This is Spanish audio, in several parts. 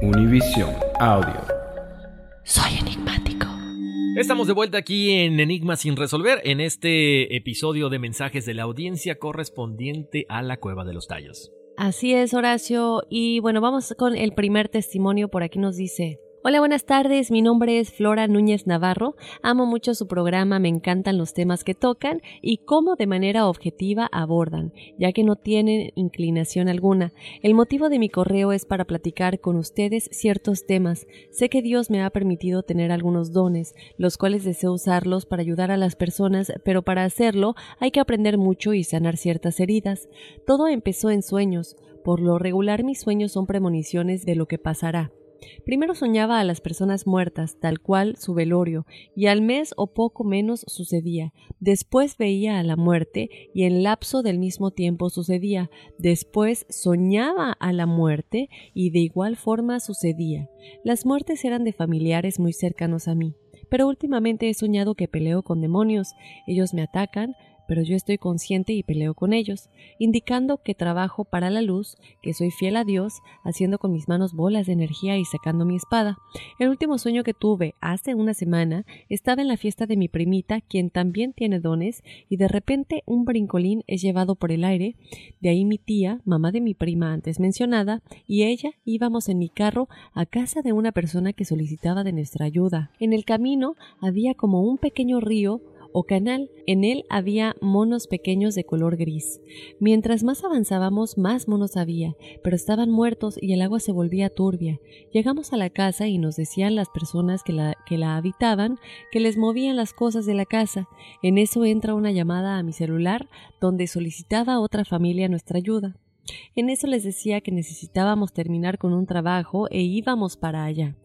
Univision Audio. Soy enigmático. Estamos de vuelta aquí en Enigma sin resolver, en este episodio de mensajes de la audiencia correspondiente a la Cueva de los Tallos. Así es, Horacio. Y bueno, vamos con el primer testimonio. Por aquí nos dice. Hola, buenas tardes. Mi nombre es Flora Núñez Navarro. Amo mucho su programa, me encantan los temas que tocan y cómo de manera objetiva abordan, ya que no tienen inclinación alguna. El motivo de mi correo es para platicar con ustedes ciertos temas. Sé que Dios me ha permitido tener algunos dones, los cuales deseo usarlos para ayudar a las personas, pero para hacerlo hay que aprender mucho y sanar ciertas heridas. Todo empezó en sueños. Por lo regular mis sueños son premoniciones de lo que pasará. Primero soñaba a las personas muertas, tal cual su velorio, y al mes o poco menos sucedía. Después veía a la muerte, y en lapso del mismo tiempo sucedía. Después soñaba a la muerte, y de igual forma sucedía. Las muertes eran de familiares muy cercanos a mí. Pero últimamente he soñado que peleo con demonios. Ellos me atacan, pero yo estoy consciente y peleo con ellos, indicando que trabajo para la luz, que soy fiel a Dios, haciendo con mis manos bolas de energía y sacando mi espada. El último sueño que tuve hace una semana estaba en la fiesta de mi primita, quien también tiene dones, y de repente un brincolín es llevado por el aire, de ahí mi tía, mamá de mi prima antes mencionada, y ella íbamos en mi carro a casa de una persona que solicitaba de nuestra ayuda. En el camino había como un pequeño río o canal. En él había monos pequeños de color gris. Mientras más avanzábamos, más monos había, pero estaban muertos y el agua se volvía turbia. Llegamos a la casa y nos decían las personas que la, que la habitaban que les movían las cosas de la casa. En eso entra una llamada a mi celular donde solicitaba otra familia nuestra ayuda. En eso les decía que necesitábamos terminar con un trabajo e íbamos para allá.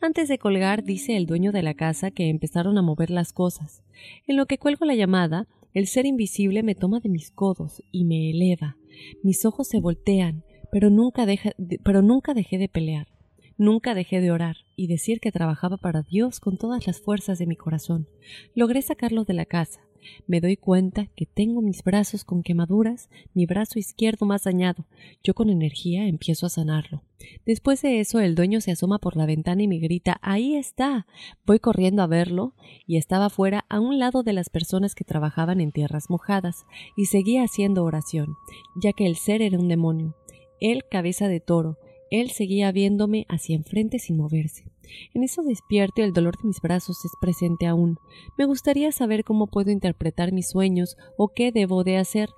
Antes de colgar, dice el dueño de la casa que empezaron a mover las cosas. En lo que cuelgo la llamada, el ser invisible me toma de mis codos y me eleva. Mis ojos se voltean, pero nunca, pero nunca dejé de pelear. Nunca dejé de orar y decir que trabajaba para Dios con todas las fuerzas de mi corazón. Logré sacarlo de la casa. Me doy cuenta que tengo mis brazos con quemaduras, mi brazo izquierdo más dañado. Yo con energía empiezo a sanarlo. Después de eso el dueño se asoma por la ventana y me grita Ahí está. Voy corriendo a verlo y estaba fuera a un lado de las personas que trabajaban en tierras mojadas y seguía haciendo oración, ya que el ser era un demonio. Él cabeza de toro, él seguía viéndome hacia enfrente sin moverse. En eso despierto y el dolor de mis brazos es presente aún. Me gustaría saber cómo puedo interpretar mis sueños o qué debo de hacer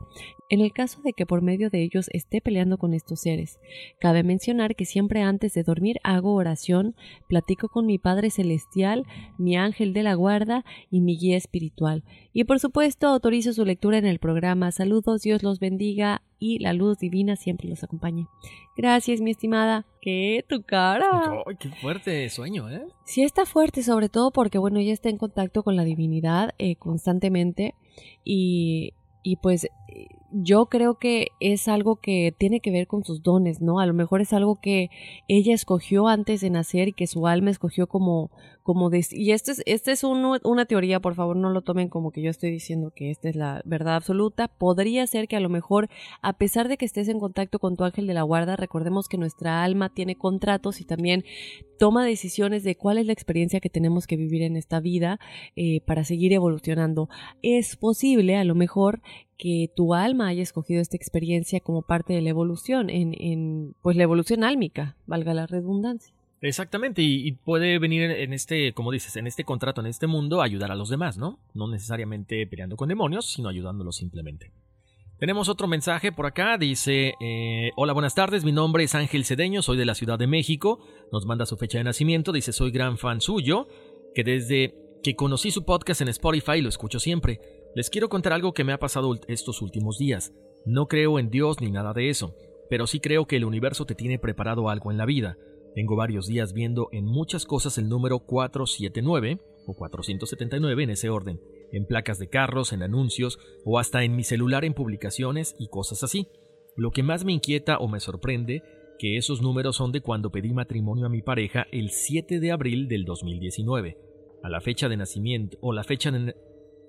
en el caso de que por medio de ellos esté peleando con estos seres. Cabe mencionar que siempre antes de dormir hago oración, platico con mi Padre Celestial, mi ángel de la guarda y mi guía espiritual. Y por supuesto autorizo su lectura en el programa. Saludos, Dios los bendiga y la luz divina siempre los acompañe. Gracias, mi estimada. Qué? Tu cara. Ay, qué fuerte sueño, ¿eh? Sí está fuerte, sobre todo porque, bueno, ella está en contacto con la divinidad eh, constantemente y, y pues yo creo que es algo que tiene que ver con sus dones, ¿no? A lo mejor es algo que ella escogió antes de nacer y que su alma escogió como, como y esto es, esta es una teoría, por favor, no lo tomen como que yo estoy diciendo que esta es la verdad absoluta. Podría ser que a lo mejor, a pesar de que estés en contacto con tu ángel de la guarda, recordemos que nuestra alma tiene contratos y también toma decisiones de cuál es la experiencia que tenemos que vivir en esta vida eh, para seguir evolucionando. Es posible, a lo mejor, que tu alma haya escogido esta experiencia como parte de la evolución, en, en pues la evolución álmica, valga la redundancia. Exactamente, y, puede venir en este, como dices, en este contrato, en este mundo, ayudar a los demás, ¿no? No necesariamente peleando con demonios, sino ayudándolos simplemente. Tenemos otro mensaje por acá, dice, eh, hola, buenas tardes, mi nombre es Ángel Cedeño, soy de la Ciudad de México, nos manda su fecha de nacimiento, dice, soy gran fan suyo, que desde que conocí su podcast en Spotify lo escucho siempre. Les quiero contar algo que me ha pasado estos últimos días. No creo en Dios ni nada de eso, pero sí creo que el universo te tiene preparado algo en la vida. Tengo varios días viendo en muchas cosas el número 479 o 479 en ese orden, en placas de carros, en anuncios o hasta en mi celular en publicaciones y cosas así. Lo que más me inquieta o me sorprende que esos números son de cuando pedí matrimonio a mi pareja el 7 de abril del 2019, a la fecha de nacimiento o la fecha de,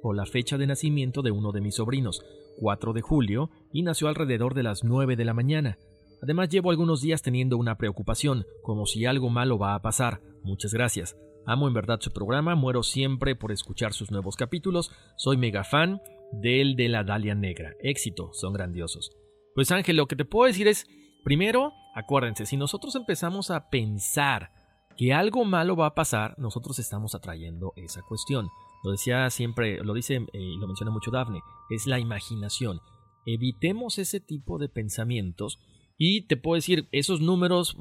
o la fecha de nacimiento de uno de mis sobrinos, 4 de julio, y nació alrededor de las 9 de la mañana. Además llevo algunos días teniendo una preocupación, como si algo malo va a pasar. Muchas gracias. Amo en verdad su programa, muero siempre por escuchar sus nuevos capítulos, soy mega fan del de la Dalia Negra. Éxito, son grandiosos. Pues Ángel, lo que te puedo decir es, primero, acuérdense, si nosotros empezamos a pensar que algo malo va a pasar, nosotros estamos atrayendo esa cuestión. Lo decía siempre, lo dice eh, y lo menciona mucho Dafne, es la imaginación. Evitemos ese tipo de pensamientos y te puedo decir, esos números,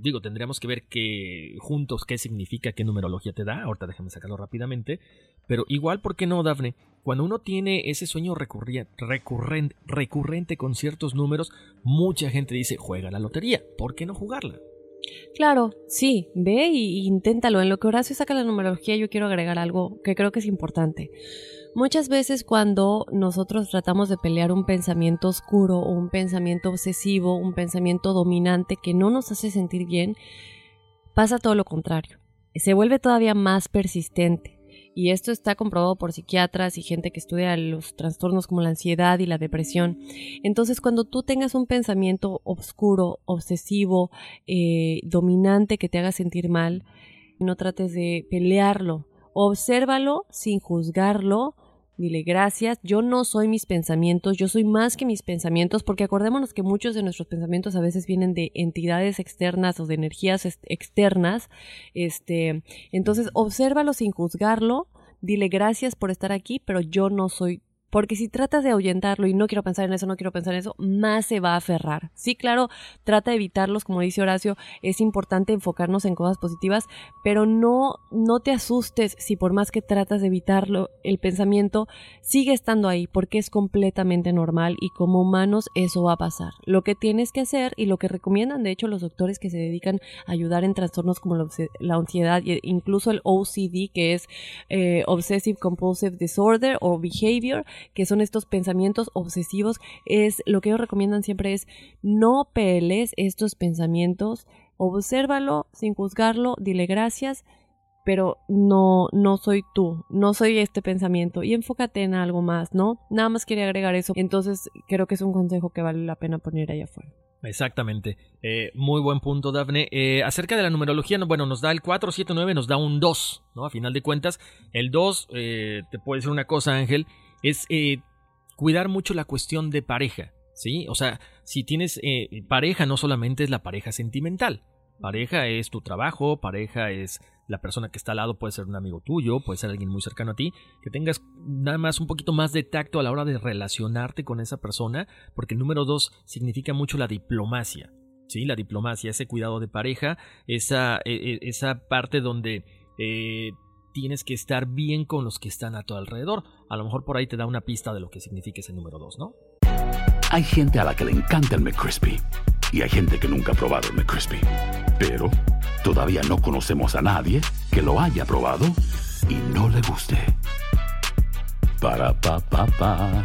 digo, tendríamos que ver que juntos qué significa, qué numerología te da. Ahorita déjame sacarlo rápidamente. Pero igual, ¿por qué no, Dafne? Cuando uno tiene ese sueño recurrente, recurrente con ciertos números, mucha gente dice, juega la lotería. ¿Por qué no jugarla? Claro, sí, ve e inténtalo. En lo que Horacio saca la numerología, yo quiero agregar algo que creo que es importante. Muchas veces cuando nosotros tratamos de pelear un pensamiento oscuro o un pensamiento obsesivo, un pensamiento dominante que no nos hace sentir bien, pasa todo lo contrario. Se vuelve todavía más persistente y esto está comprobado por psiquiatras y gente que estudia los trastornos como la ansiedad y la depresión. Entonces, cuando tú tengas un pensamiento oscuro, obsesivo, eh, dominante que te haga sentir mal, no trates de pelearlo. Obsérvalo sin juzgarlo, Dile gracias, yo no soy mis pensamientos, yo soy más que mis pensamientos, porque acordémonos que muchos de nuestros pensamientos a veces vienen de entidades externas o de energías externas. Este, entonces, obsérvalo sin juzgarlo, dile gracias por estar aquí, pero yo no soy porque si tratas de ahuyentarlo y no quiero pensar en eso, no quiero pensar en eso, más se va a aferrar. Sí, claro, trata de evitarlos, como dice Horacio, es importante enfocarnos en cosas positivas, pero no, no te asustes si por más que tratas de evitarlo, el pensamiento sigue estando ahí, porque es completamente normal y como humanos eso va a pasar. Lo que tienes que hacer y lo que recomiendan, de hecho, los doctores que se dedican a ayudar en trastornos como la ansiedad e incluso el OCD, que es eh, Obsessive Compulsive Disorder o Behavior, que son estos pensamientos obsesivos, es lo que ellos recomiendan siempre es no peles estos pensamientos, obsérvalo sin juzgarlo, dile gracias, pero no, no soy tú, no soy este pensamiento y enfócate en algo más, ¿no? Nada más quería agregar eso. Entonces creo que es un consejo que vale la pena poner ahí afuera. Exactamente. Eh, muy buen punto, Dafne. Eh, acerca de la numerología, bueno, nos da el 479, nos da un 2, ¿no? A final de cuentas, el 2, eh, te puede decir una cosa, Ángel, es eh, cuidar mucho la cuestión de pareja, ¿sí? O sea, si tienes eh, pareja, no solamente es la pareja sentimental. Pareja es tu trabajo, pareja es la persona que está al lado, puede ser un amigo tuyo, puede ser alguien muy cercano a ti, que tengas nada más un poquito más de tacto a la hora de relacionarte con esa persona, porque el número dos significa mucho la diplomacia, ¿sí? La diplomacia, ese cuidado de pareja, esa, e, e, esa parte donde eh, tienes que estar bien con los que están a tu alrededor. A lo mejor por ahí te da una pista de lo que significa ese número 2, ¿no? Hay gente a la que le encanta el McCrispy Y hay gente que nunca ha probado el McCrispy. Pero todavía no conocemos a nadie que lo haya probado y no le guste. Para pa pa pa.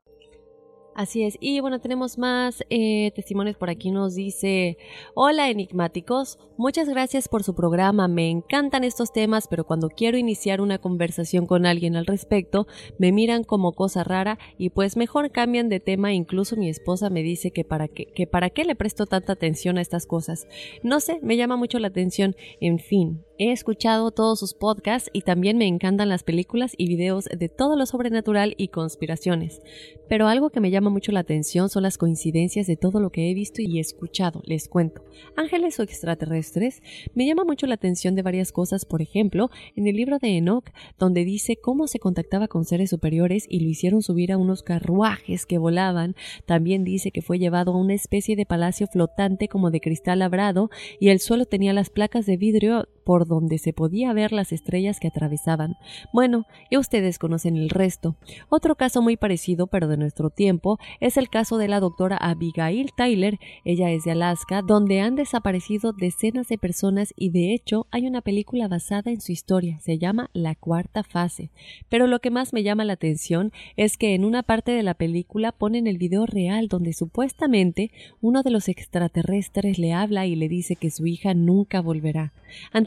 Así es. Y bueno, tenemos más eh, testimonios por aquí. Nos dice, hola enigmáticos, muchas gracias por su programa. Me encantan estos temas, pero cuando quiero iniciar una conversación con alguien al respecto, me miran como cosa rara y pues mejor cambian de tema. Incluso mi esposa me dice que para qué, que para qué le presto tanta atención a estas cosas. No sé, me llama mucho la atención. En fin, He escuchado todos sus podcasts y también me encantan las películas y videos de todo lo sobrenatural y conspiraciones. Pero algo que me llama mucho la atención son las coincidencias de todo lo que he visto y escuchado. Les cuento. Ángeles o extraterrestres. Me llama mucho la atención de varias cosas, por ejemplo, en el libro de Enoch, donde dice cómo se contactaba con seres superiores y lo hicieron subir a unos carruajes que volaban. También dice que fue llevado a una especie de palacio flotante como de cristal labrado y el suelo tenía las placas de vidrio por donde se podía ver las estrellas que atravesaban. Bueno, ya ustedes conocen el resto. Otro caso muy parecido, pero de nuestro tiempo, es el caso de la doctora Abigail Tyler. Ella es de Alaska, donde han desaparecido decenas de personas y de hecho hay una película basada en su historia. Se llama La Cuarta Fase. Pero lo que más me llama la atención es que en una parte de la película ponen el video real donde supuestamente uno de los extraterrestres le habla y le dice que su hija nunca volverá.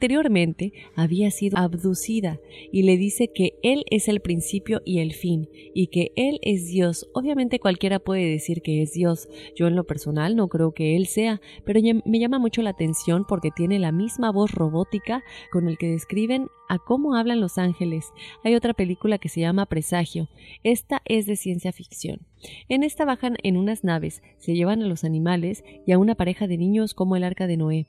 Anteriormente había sido abducida y le dice que él es el principio y el fin y que él es Dios. Obviamente cualquiera puede decir que es Dios. Yo en lo personal no creo que él sea, pero me llama mucho la atención porque tiene la misma voz robótica con el que describen a cómo hablan los ángeles. Hay otra película que se llama Presagio. Esta es de ciencia ficción. En esta bajan en unas naves, se llevan a los animales y a una pareja de niños como el arca de Noé.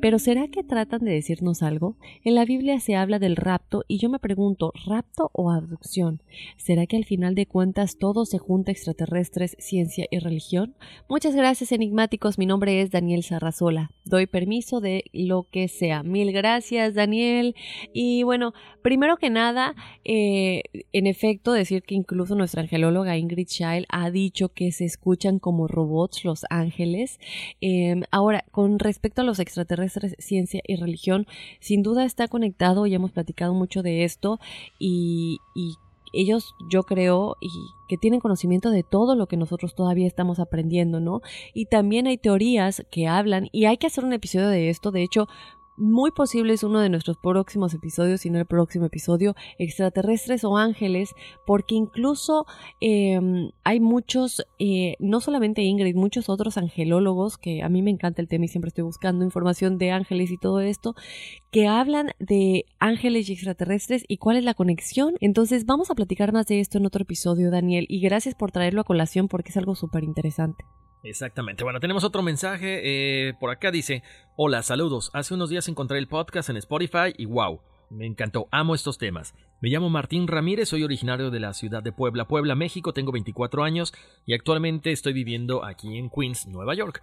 Pero ¿será que tratan de decirnos algo? En la Biblia se habla del rapto y yo me pregunto, ¿rapto o abducción? ¿Será que al final de cuentas todo se junta extraterrestres, ciencia y religión? Muchas gracias enigmáticos, mi nombre es Daniel Sarrazola. Doy permiso de lo que sea. Mil gracias Daniel. Y bueno, primero que nada, eh, en efecto, decir que incluso nuestra angelóloga Ingrid Child ha dicho que se escuchan como robots los ángeles. Em, ahora, con respecto a los extraterrestres, ciencia y religión, sin duda está conectado, y hemos platicado mucho de esto, y, y ellos yo creo y que tienen conocimiento de todo lo que nosotros todavía estamos aprendiendo, ¿no? Y también hay teorías que hablan y hay que hacer un episodio de esto, de hecho muy posible es uno de nuestros próximos episodios, si no el próximo episodio, extraterrestres o ángeles, porque incluso em, hay muchos, eh, no solamente Ingrid, muchos otros angelólogos, que a mí me encanta el tema y siempre estoy buscando información de ángeles y todo esto, que hablan de ángeles y extraterrestres y cuál es la conexión. Entonces vamos a platicar más de esto en otro episodio, Daniel, y gracias por traerlo a colación porque es algo súper interesante. Exactamente. Bueno, tenemos otro mensaje. Eh, por acá dice: Hola, saludos. Hace unos días encontré el podcast en Spotify y wow Me encantó, amo estos temas. Me llamo Martín Ramírez, soy originario de la ciudad de Puebla, Puebla, México, tengo 24 años y actualmente estoy viviendo aquí en Queens, Nueva York.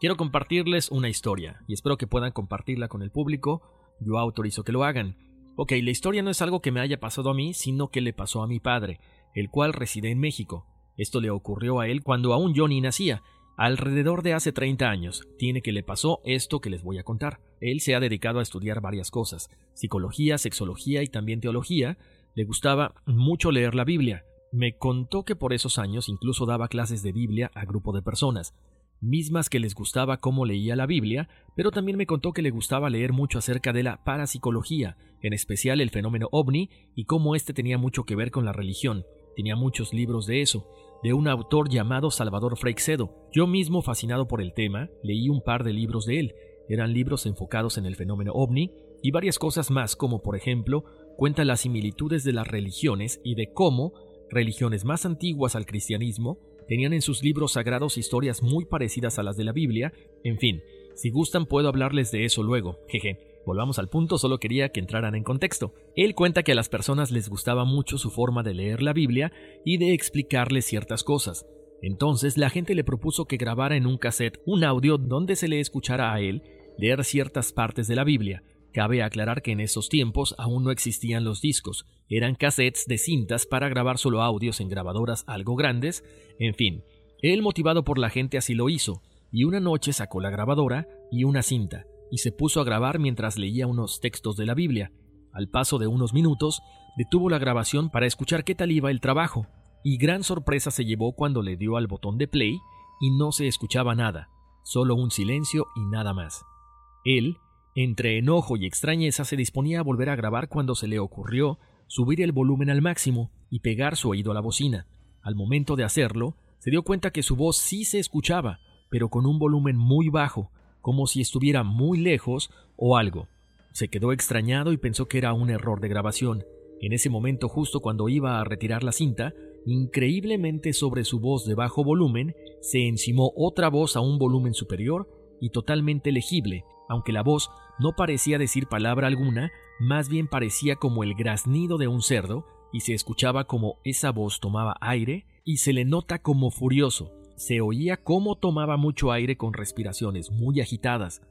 Quiero compartirles una historia y espero que puedan compartirla con el público. Yo autorizo que lo hagan. Ok, la historia no es algo que me haya pasado a mí, sino que le pasó a mi padre, el cual reside en México. Esto le ocurrió a él cuando aún yo ni nacía, alrededor de hace 30 años. Tiene que le pasó esto que les voy a contar. Él se ha dedicado a estudiar varias cosas, psicología, sexología y también teología. Le gustaba mucho leer la Biblia. Me contó que por esos años incluso daba clases de Biblia a grupo de personas mismas que les gustaba cómo leía la Biblia, pero también me contó que le gustaba leer mucho acerca de la parapsicología, en especial el fenómeno ovni y cómo éste tenía mucho que ver con la religión. Tenía muchos libros de eso, de un autor llamado Salvador Freixedo. Yo mismo, fascinado por el tema, leí un par de libros de él. Eran libros enfocados en el fenómeno ovni y varias cosas más, como por ejemplo, cuenta las similitudes de las religiones y de cómo religiones más antiguas al cristianismo Tenían en sus libros sagrados historias muy parecidas a las de la Biblia. En fin, si gustan puedo hablarles de eso luego. Jeje. Volvamos al punto, solo quería que entraran en contexto. Él cuenta que a las personas les gustaba mucho su forma de leer la Biblia y de explicarles ciertas cosas. Entonces la gente le propuso que grabara en un cassette un audio donde se le escuchara a él leer ciertas partes de la Biblia. Cabe aclarar que en esos tiempos aún no existían los discos, eran cassettes de cintas para grabar solo audios en grabadoras algo grandes, en fin, él motivado por la gente así lo hizo, y una noche sacó la grabadora y una cinta, y se puso a grabar mientras leía unos textos de la Biblia. Al paso de unos minutos, detuvo la grabación para escuchar qué tal iba el trabajo, y gran sorpresa se llevó cuando le dio al botón de play y no se escuchaba nada, solo un silencio y nada más. Él, entre enojo y extrañeza se disponía a volver a grabar cuando se le ocurrió subir el volumen al máximo y pegar su oído a la bocina. Al momento de hacerlo, se dio cuenta que su voz sí se escuchaba, pero con un volumen muy bajo, como si estuviera muy lejos o algo. Se quedó extrañado y pensó que era un error de grabación. En ese momento, justo cuando iba a retirar la cinta, increíblemente sobre su voz de bajo volumen se encimó otra voz a un volumen superior y totalmente legible, aunque la voz no parecía decir palabra alguna, más bien parecía como el graznido de un cerdo, y se escuchaba como esa voz tomaba aire, y se le nota como furioso. Se oía cómo tomaba mucho aire con respiraciones muy agitadas.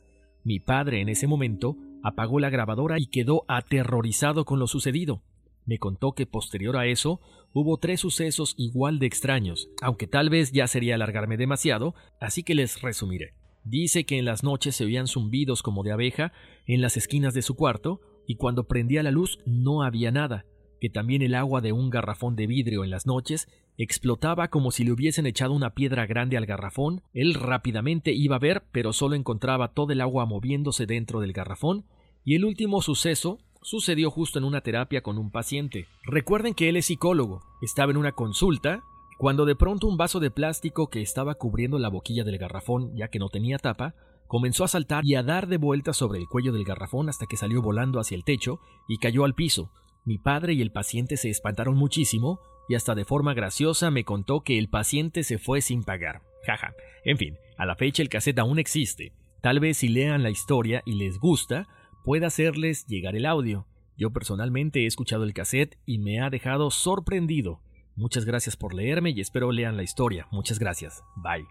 Mi padre en ese momento apagó la grabadora y quedó aterrorizado con lo sucedido. Me contó que posterior a eso hubo tres sucesos igual de extraños, aunque tal vez ya sería alargarme demasiado, así que les resumiré. Dice que en las noches se oían zumbidos como de abeja en las esquinas de su cuarto, y cuando prendía la luz no había nada, que también el agua de un garrafón de vidrio en las noches explotaba como si le hubiesen echado una piedra grande al garrafón, él rápidamente iba a ver, pero solo encontraba todo el agua moviéndose dentro del garrafón, y el último suceso sucedió justo en una terapia con un paciente. Recuerden que él es psicólogo, estaba en una consulta cuando de pronto un vaso de plástico que estaba cubriendo la boquilla del garrafón, ya que no tenía tapa, comenzó a saltar y a dar de vueltas sobre el cuello del garrafón hasta que salió volando hacia el techo y cayó al piso. Mi padre y el paciente se espantaron muchísimo y hasta de forma graciosa me contó que el paciente se fue sin pagar. Jaja. En fin, a la fecha el cassette aún existe. Tal vez si lean la historia y les gusta, pueda hacerles llegar el audio. Yo personalmente he escuchado el cassette y me ha dejado sorprendido. Muchas gracias por leerme y espero lean la historia. Muchas gracias. Bye.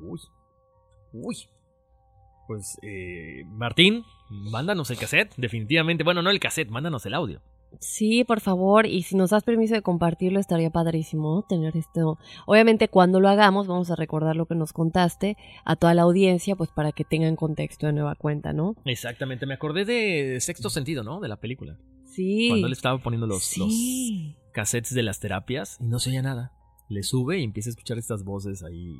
Uy. Uy. Pues, eh, Martín, mándanos el cassette. Definitivamente. Bueno, no el cassette, mándanos el audio. Sí, por favor, y si nos das permiso de compartirlo, estaría padrísimo tener esto. Obviamente, cuando lo hagamos, vamos a recordar lo que nos contaste a toda la audiencia, pues para que tengan contexto de nueva cuenta, ¿no? Exactamente, me acordé de Sexto Sentido, ¿no? De la película. Sí. Cuando le estaba poniendo los, sí cassettes de las terapias y no se oía nada. Le sube y empieza a escuchar estas voces ahí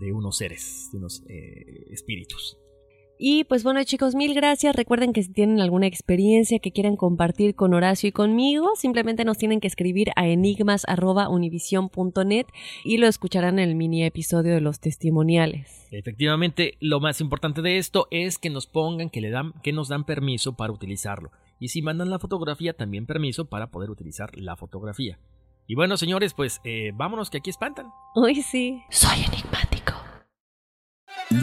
de unos seres, de unos eh, espíritus. Y pues bueno chicos, mil gracias. Recuerden que si tienen alguna experiencia que quieran compartir con Horacio y conmigo, simplemente nos tienen que escribir a enigmas.univision.net y lo escucharán en el mini episodio de los testimoniales. Efectivamente, lo más importante de esto es que nos pongan que, le dan, que nos dan permiso para utilizarlo. Y si mandan la fotografía, también permiso para poder utilizar la fotografía. Y bueno, señores, pues eh, vámonos que aquí espantan. Uy, sí. Soy enigmático.